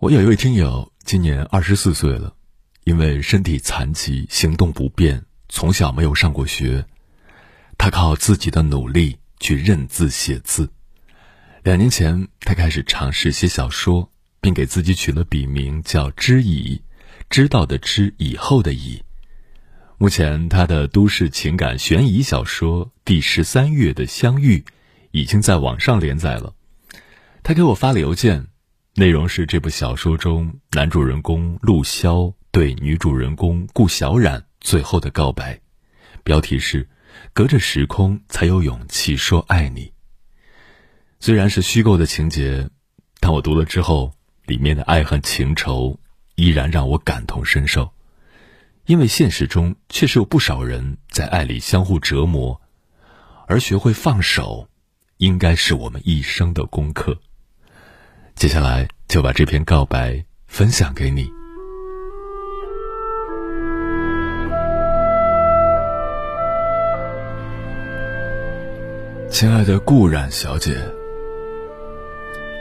我有一位听友，今年二十四岁了，因为身体残疾，行动不便，从小没有上过学。他靠自己的努力去认字写字。两年前，他开始尝试写小说，并给自己取了笔名叫“知矣”，知道的知，以后的以。目前，他的都市情感悬疑小说《第十三月的相遇》已经在网上连载了。他给我发了邮件。内容是这部小说中男主人公陆骁对女主人公顾小冉最后的告白，标题是“隔着时空才有勇气说爱你”。虽然是虚构的情节，但我读了之后，里面的爱恨情仇依然让我感同身受，因为现实中确实有不少人在爱里相互折磨，而学会放手，应该是我们一生的功课。接下来就把这篇告白分享给你，亲爱的顾冉小姐，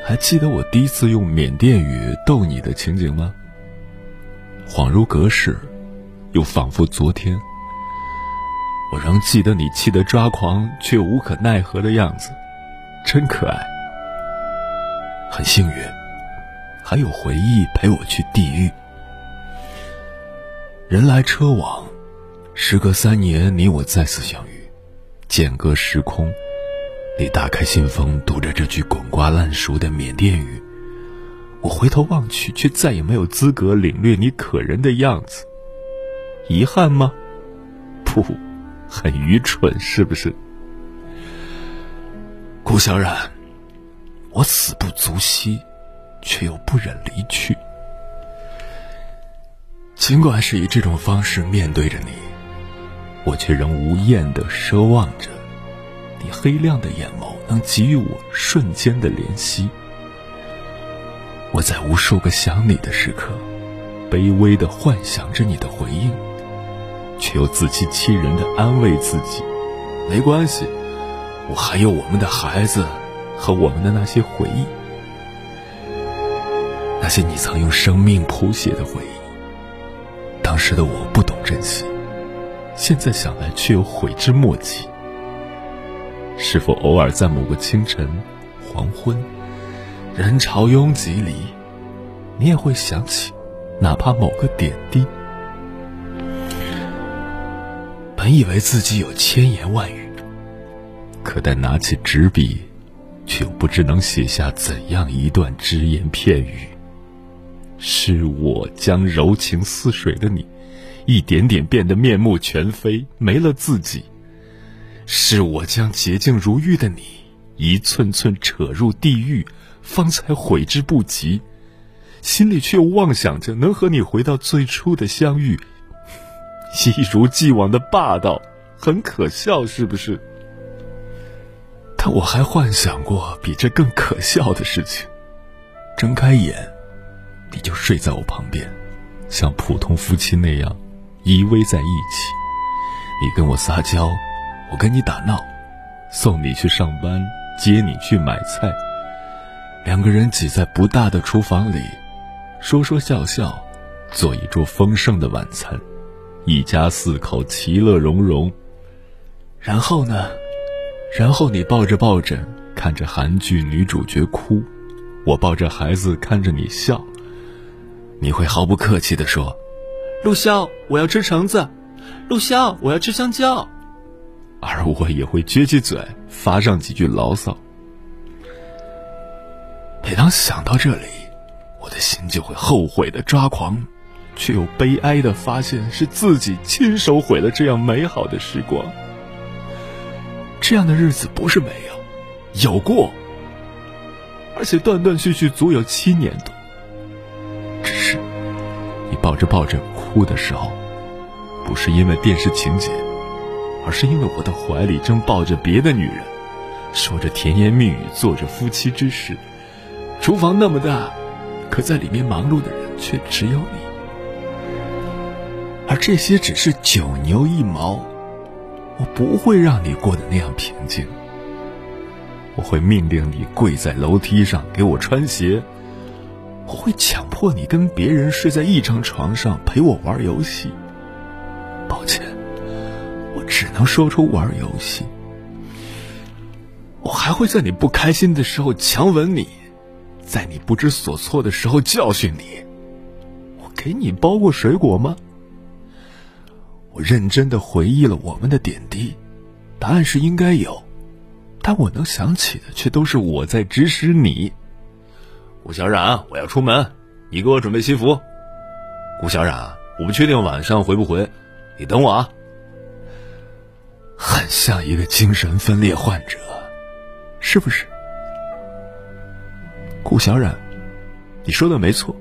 还记得我第一次用缅甸语逗你的情景吗？恍如隔世，又仿佛昨天。我仍记得你气得抓狂却无可奈何的样子，真可爱。很幸运，还有回忆陪我去地狱。人来车往，时隔三年，你我再次相遇，间隔时空。你打开信封，读着这句滚瓜烂熟的缅甸语。我回头望去，却再也没有资格领略你可人的样子。遗憾吗？不，很愚蠢，是不是？顾小冉。我死不足惜，却又不忍离去。尽管是以这种方式面对着你，我却仍无厌的奢望着，你黑亮的眼眸能给予我瞬间的怜惜。我在无数个想你的时刻，卑微的幻想着你的回应，却又自欺欺人的安慰自己：没关系，我还有我们的孩子。和我们的那些回忆，那些你曾用生命谱写的回忆，当时的我不懂珍惜，现在想来却又悔之莫及。是否偶尔在某个清晨、黄昏，人潮拥挤里，你也会想起，哪怕某个点滴？本以为自己有千言万语，可待拿起纸笔。却又不知能写下怎样一段只言片语。是我将柔情似水的你，一点点变得面目全非，没了自己；是我将洁净如玉的你，一寸寸扯入地狱，方才悔之不及。心里却又妄想着能和你回到最初的相遇，一如既往的霸道，很可笑，是不是？我还幻想过比这更可笑的事情：睁开眼，你就睡在我旁边，像普通夫妻那样依偎在一起。你跟我撒娇，我跟你打闹，送你去上班，接你去买菜。两个人挤在不大的厨房里，说说笑笑，做一桌丰盛的晚餐，一家四口其乐融融。然后呢？然后你抱着抱枕看着韩剧女主角哭，我抱着孩子看着你笑。你会毫不客气地说：“陆潇，我要吃橙子。”“陆潇，我要吃香蕉。”而我也会撅起嘴发上几句牢骚。每当想到这里，我的心就会后悔的抓狂，却又悲哀的发现是自己亲手毁了这样美好的时光。这样的日子不是没有，有过，而且断断续续足有七年多。只是，你抱着抱枕哭的时候，不是因为电视情节，而是因为我的怀里正抱着别的女人，说着甜言蜜语，做着夫妻之事。厨房那么大，可在里面忙碌的人却只有你，而这些只是九牛一毛。我不会让你过得那样平静。我会命令你跪在楼梯上给我穿鞋。我会强迫你跟别人睡在一张床上，陪我玩游戏。抱歉，我只能说出玩游戏。我还会在你不开心的时候强吻你，在你不知所措的时候教训你。我给你包过水果吗？我认真的回忆了我们的点滴，答案是应该有，但我能想起的却都是我在指使你。顾小冉，我要出门，你给我准备西服。顾小冉，我不确定晚上回不回，你等我啊。很像一个精神分裂患者，是不是？顾小冉，你说的没错，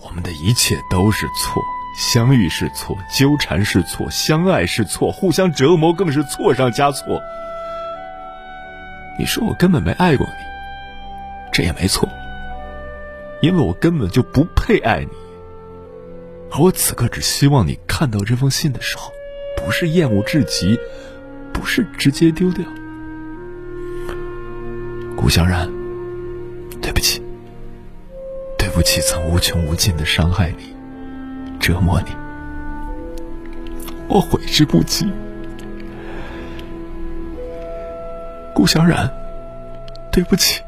我们的一切都是错，相遇是错，纠缠是错，相爱是错，互相折磨更是错上加错。你说我根本没爱过你，这也没错。因为我根本就不配爱你，而我此刻只希望你看到这封信的时候，不是厌恶至极，不是直接丢掉。顾小然，对不起，对不起，曾无穷无尽的伤害你，折磨你，我悔之不及。顾小冉，对不起，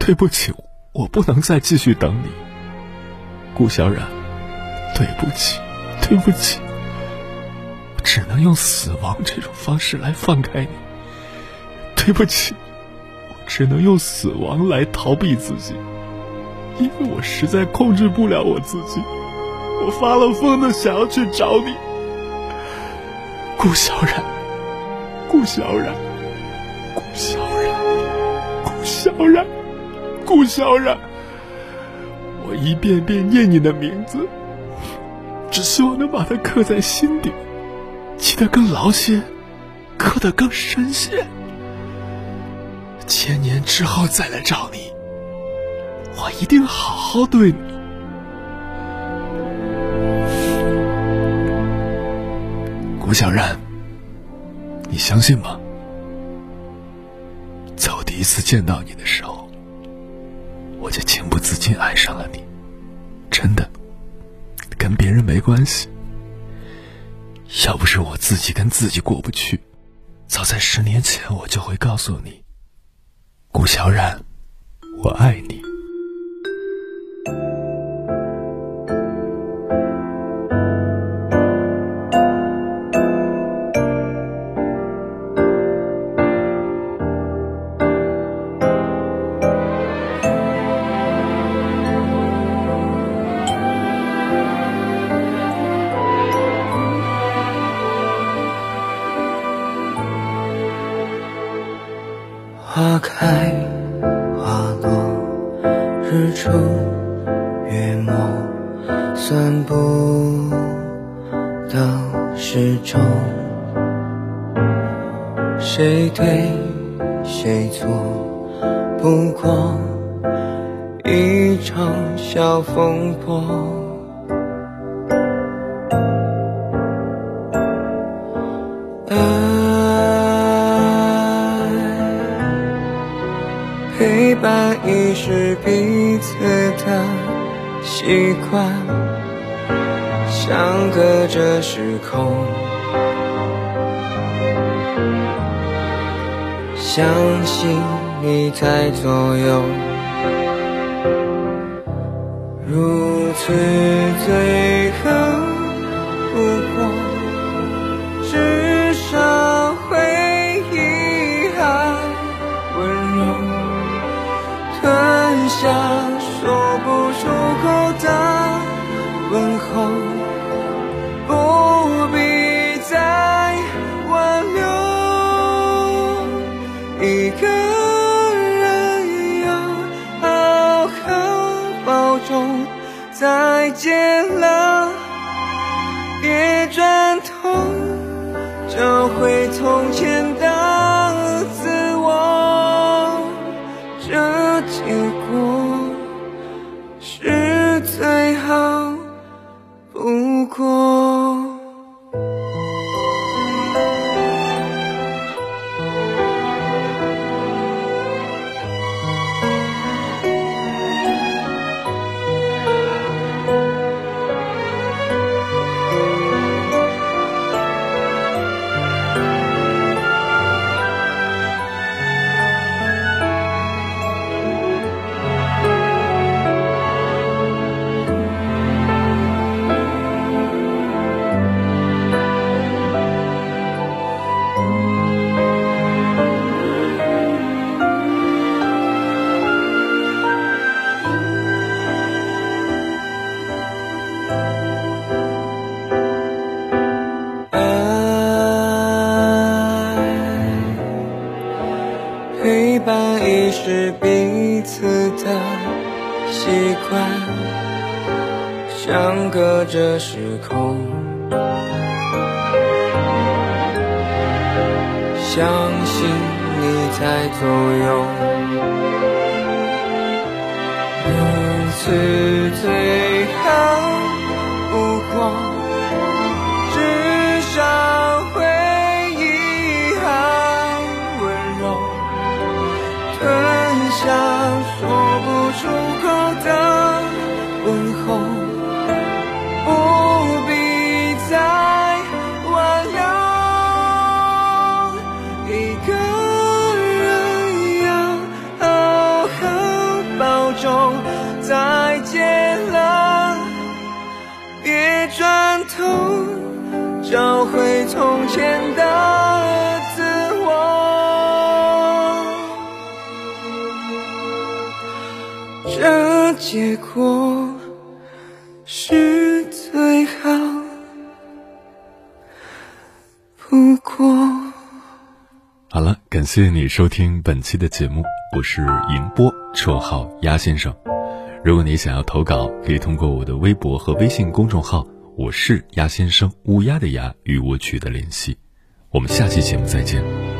对不起。我不能再继续等你，顾小冉，对不起，对不起，只能用死亡这种方式来放开你。对不起，我只能用死亡来逃避自己，因为我实在控制不了我自己，我发了疯的想要去找你，顾小冉，顾小冉，顾小冉，顾小冉。顾小冉，我一遍遍念你的名字，只希望能把它刻在心底，记得更牢些，刻得更深些。千年之后再来找你，我一定好好对你。顾小冉，你相信吗？在我第一次见到你的时候。我就情不自禁爱上了你，真的，跟别人没关系。要不是我自己跟自己过不去，早在十年前我就会告诉你，顾小冉，我爱你。开花落，日出月没，算不到时钟。谁对谁错，不过一场小风波。是彼此的习惯，相隔着时空，相信你在左右，如此最后隔着时空，相信你在左右，如此最好不过，至少回忆还温柔，吞下说不出口的头，找回从前的自我。这结果是最好不过。好了，感谢你收听本期的节目，我是银波，绰号鸭先生。如果你想要投稿，可以通过我的微博和微信公众号“我是鸭先生”乌鸦的鸭与我取得联系。我们下期节目再见。